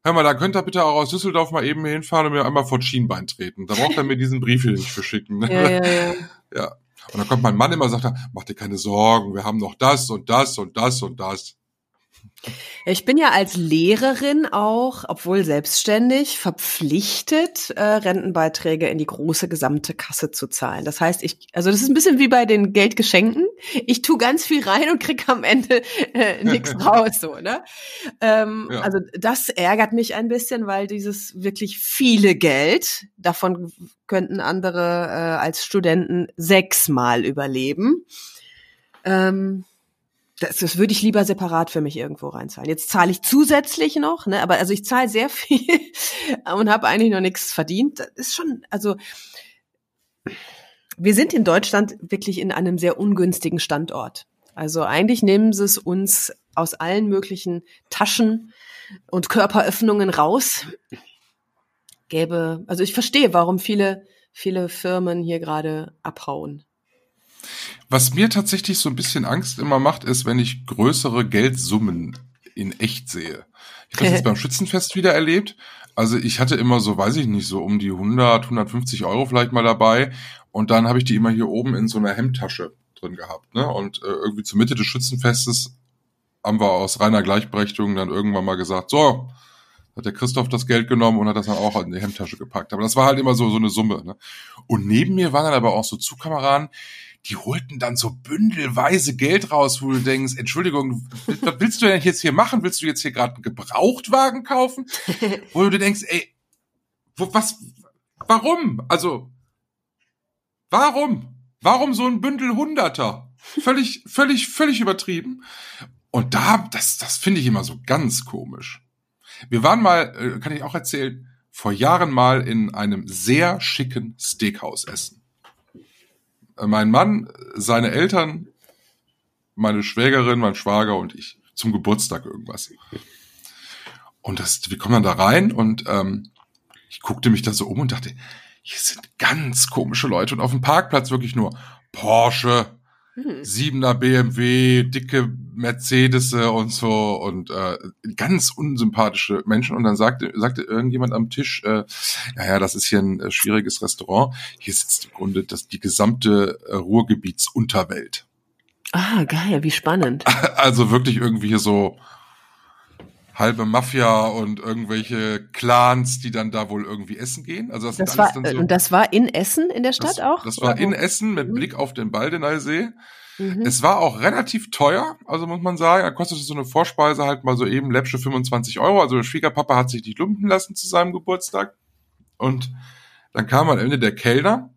hör mal, da könnt ihr bitte auch aus Düsseldorf mal eben hinfahren und mir einmal vor Schienbein treten. Da braucht er mir diesen Brief hier nicht verschicken. Ne? Ja, ja, ja. Ja. Und dann kommt mein Mann immer und sagt, mach dir keine Sorgen, wir haben noch das und das und das und das. Ich bin ja als Lehrerin auch, obwohl selbstständig, verpflichtet, äh, Rentenbeiträge in die große gesamte Kasse zu zahlen. Das heißt, ich, also das ist ein bisschen wie bei den Geldgeschenken. Ich tu ganz viel rein und krieg am Ende äh, nichts raus, so, ne? Ähm, Ja. Also das ärgert mich ein bisschen, weil dieses wirklich viele Geld, davon könnten andere äh, als Studenten sechsmal überleben. Ähm, das, das würde ich lieber separat für mich irgendwo reinzahlen. Jetzt zahle ich zusätzlich noch, ne, aber also ich zahle sehr viel und habe eigentlich noch nichts verdient. Das ist schon, also wir sind in Deutschland wirklich in einem sehr ungünstigen Standort. Also eigentlich nehmen sie es uns aus allen möglichen Taschen und Körperöffnungen raus. Gäbe, also ich verstehe, warum viele, viele Firmen hier gerade abhauen. Was mir tatsächlich so ein bisschen Angst immer macht, ist, wenn ich größere Geldsummen in echt sehe. Ich habe das jetzt beim Schützenfest wieder erlebt. Also ich hatte immer so, weiß ich nicht, so um die 100, 150 Euro vielleicht mal dabei. Und dann habe ich die immer hier oben in so einer Hemdtasche drin gehabt. Ne? Und äh, irgendwie zur Mitte des Schützenfestes haben wir aus reiner Gleichberechtigung dann irgendwann mal gesagt, so, hat der Christoph das Geld genommen und hat das dann auch in die Hemdtasche gepackt. Aber das war halt immer so, so eine Summe. Ne? Und neben mir waren dann aber auch so Zugkameraden, die holten dann so bündelweise Geld raus, wo du denkst, Entschuldigung, was willst du denn jetzt hier machen? Willst du jetzt hier gerade einen Gebrauchtwagen kaufen? Wo du denkst, ey, wo, was, warum? Also, warum? Warum so ein Bündel Hunderter? Völlig, völlig, völlig übertrieben. Und da, das, das finde ich immer so ganz komisch. Wir waren mal, äh, kann ich auch erzählen, vor Jahren mal in einem sehr schicken Steakhouse essen. Mein Mann, seine Eltern, meine Schwägerin, mein Schwager und ich zum Geburtstag irgendwas. Und das, wir kommen dann da rein und ähm, ich guckte mich da so um und dachte, hier sind ganz komische Leute und auf dem Parkplatz wirklich nur Porsche, hm. Siebener BMW, dicke Mercedes und so und äh, ganz unsympathische Menschen. Und dann sagte, sagte irgendjemand am Tisch, äh, naja, das ist hier ein äh, schwieriges Restaurant. Hier sitzt im Grunde das, die gesamte äh, Ruhrgebietsunterwelt. Ah, geil, wie spannend. Also wirklich irgendwie hier so halbe Mafia und irgendwelche Clans, die dann da wohl irgendwie essen gehen. Also das, das war, so, und das war in Essen in der Stadt das, auch? Das war in Essen mit mhm. Blick auf den Baldeneysee. Mhm. Es war auch relativ teuer, also muss man sagen. Da kostete so eine Vorspeise halt mal so eben läppsche 25 Euro. Also der Schwiegerpapa hat sich nicht lumpen lassen zu seinem Geburtstag. Und dann kam am Ende der Kellner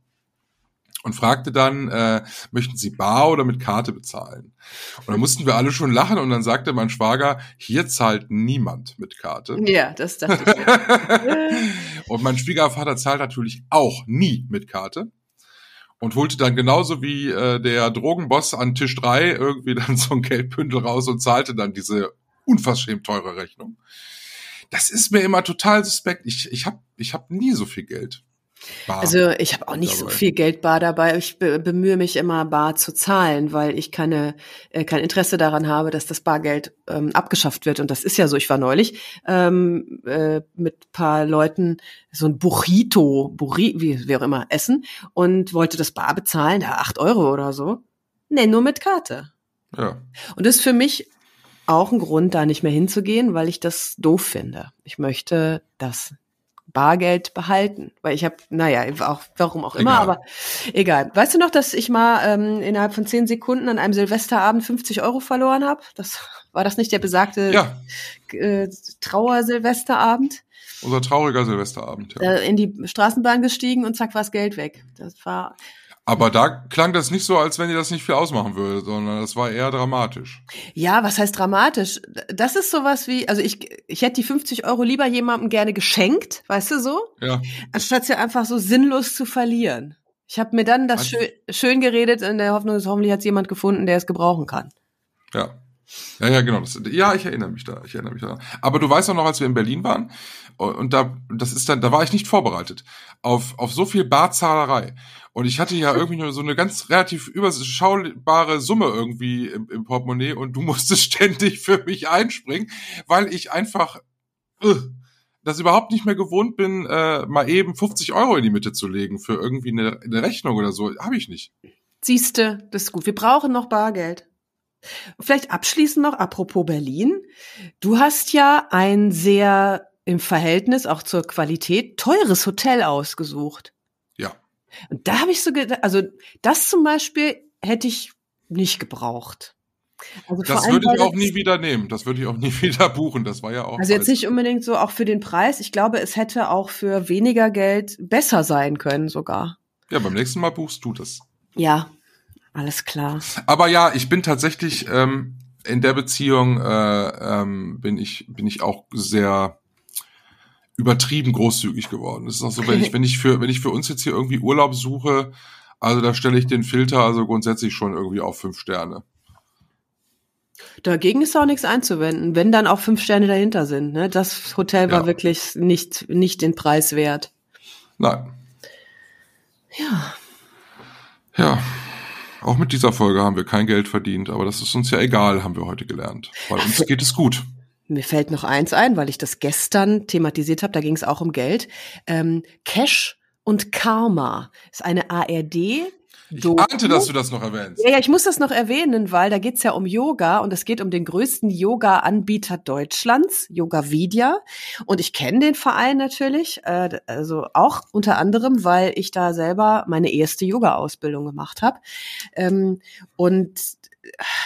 und fragte dann, äh, möchten Sie bar oder mit Karte bezahlen? Und dann mussten wir alle schon lachen und dann sagte mein Schwager, hier zahlt niemand mit Karte. Ja, das dachte ich. Ja. und mein Schwiegervater zahlt natürlich auch nie mit Karte und holte dann genauso wie äh, der Drogenboss an Tisch drei irgendwie dann so ein Geldbündel raus und zahlte dann diese unverschämt teure Rechnung. Das ist mir immer total suspekt. Ich, ich habe ich hab nie so viel Geld. Bar also ich habe auch nicht dabei. so viel Geld bar dabei. Ich be bemühe mich immer bar zu zahlen, weil ich keine äh, kein Interesse daran habe, dass das Bargeld ähm, abgeschafft wird. Und das ist ja so. Ich war neulich ähm, äh, mit paar Leuten so ein Burrito, Burri wie, wie auch immer, essen und wollte das bar bezahlen, da acht Euro oder so. Nee, nur mit Karte. Ja. Und das ist für mich auch ein Grund, da nicht mehr hinzugehen, weil ich das doof finde. Ich möchte das Bargeld behalten, weil ich habe, naja, auch warum auch immer, egal. aber egal. Weißt du noch, dass ich mal ähm, innerhalb von zehn Sekunden an einem Silvesterabend 50 Euro verloren habe? Das war das nicht der besagte ja. äh, Trauer-Silvesterabend? Unser trauriger Silvesterabend. Ja. In die Straßenbahn gestiegen und zack war das Geld weg. Das war aber da klang das nicht so, als wenn ihr das nicht viel ausmachen würde, sondern das war eher dramatisch. Ja, was heißt dramatisch? Das ist sowas wie, also ich, ich hätte die 50 Euro lieber jemandem gerne geschenkt, weißt du so? Ja. Anstatt sie einfach so sinnlos zu verlieren. Ich habe mir dann das schön, schön geredet in der Hoffnung, dass hoffentlich hat jemand gefunden, der es gebrauchen kann. Ja. Ja, ja, genau. Das, ja, ich erinnere mich da. Ich erinnere mich da. Aber du weißt auch noch, als wir in Berlin waren, und da, das ist dann, da war ich nicht vorbereitet auf auf so viel Barzahlerei. Und ich hatte ja irgendwie nur so eine ganz relativ überschaubare Summe irgendwie im, im Portemonnaie und du musstest ständig für mich einspringen, weil ich einfach uh, das überhaupt nicht mehr gewohnt bin, äh, mal eben 50 Euro in die Mitte zu legen für irgendwie eine, eine Rechnung oder so. Habe ich nicht. Siehste, das ist gut. Wir brauchen noch Bargeld. Vielleicht abschließend noch, apropos Berlin. Du hast ja ein sehr im Verhältnis auch zur Qualität teures Hotel ausgesucht. Ja. Und da habe ich so gedacht, also das zum Beispiel hätte ich nicht gebraucht. Also das würde ich auch nie wieder nehmen. Das würde ich auch nie wieder buchen. Das war ja auch. Also jetzt nicht unbedingt so auch für den Preis. Ich glaube, es hätte auch für weniger Geld besser sein können sogar. Ja, beim nächsten Mal buchst du das. Ja, alles klar. Aber ja, ich bin tatsächlich ähm, in der Beziehung äh, ähm, bin ich bin ich auch sehr übertrieben großzügig geworden. Das ist auch so, wenn ich wenn ich für wenn ich für uns jetzt hier irgendwie Urlaub suche, also da stelle ich den Filter also grundsätzlich schon irgendwie auf fünf Sterne. Dagegen ist auch nichts einzuwenden, wenn dann auch fünf Sterne dahinter sind. Ne? Das Hotel war ja. wirklich nicht nicht den Preis wert. Nein. Ja. Ja. Auch mit dieser Folge haben wir kein Geld verdient, aber das ist uns ja egal, haben wir heute gelernt. Weil uns geht es gut. mir fällt noch eins ein, weil ich das gestern thematisiert habe, da ging es auch um Geld. Ähm, Cash und Karma ist eine ARD. Ich ahnte, dass du das noch erwähnst. Ja, ja, ich muss das noch erwähnen, weil da geht's ja um Yoga und es geht um den größten Yoga-Anbieter Deutschlands, Yoga Vidya. Und ich kenne den Verein natürlich, äh, also auch unter anderem, weil ich da selber meine erste Yoga-Ausbildung gemacht habe. Ähm, und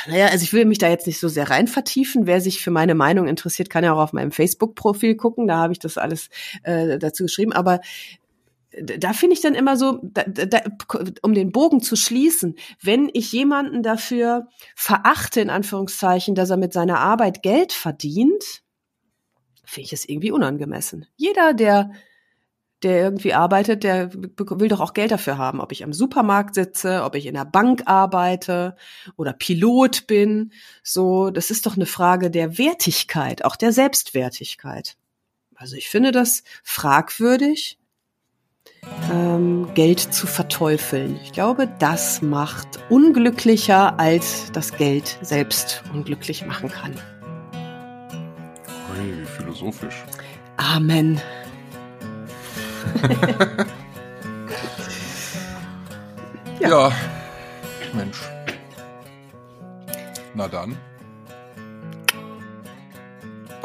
naja, also ich will mich da jetzt nicht so sehr rein vertiefen. Wer sich für meine Meinung interessiert, kann ja auch auf meinem Facebook-Profil gucken. Da habe ich das alles äh, dazu geschrieben. Aber da finde ich dann immer so, da, da, um den Bogen zu schließen, wenn ich jemanden dafür verachte, in Anführungszeichen, dass er mit seiner Arbeit Geld verdient, finde ich es irgendwie unangemessen. Jeder, der der irgendwie arbeitet, der will doch auch Geld dafür haben. Ob ich am Supermarkt sitze, ob ich in der Bank arbeite oder Pilot bin. So, das ist doch eine Frage der Wertigkeit, auch der Selbstwertigkeit. Also ich finde das fragwürdig, ähm, Geld zu verteufeln. Ich glaube, das macht unglücklicher, als das Geld selbst unglücklich machen kann. Ui, philosophisch. Amen. ja. ja, Mensch. Na dann.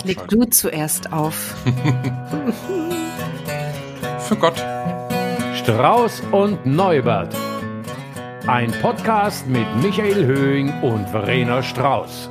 Leg du zuerst auf. Für Gott. Strauß und Neubert. Ein Podcast mit Michael Höhing und Verena Strauß.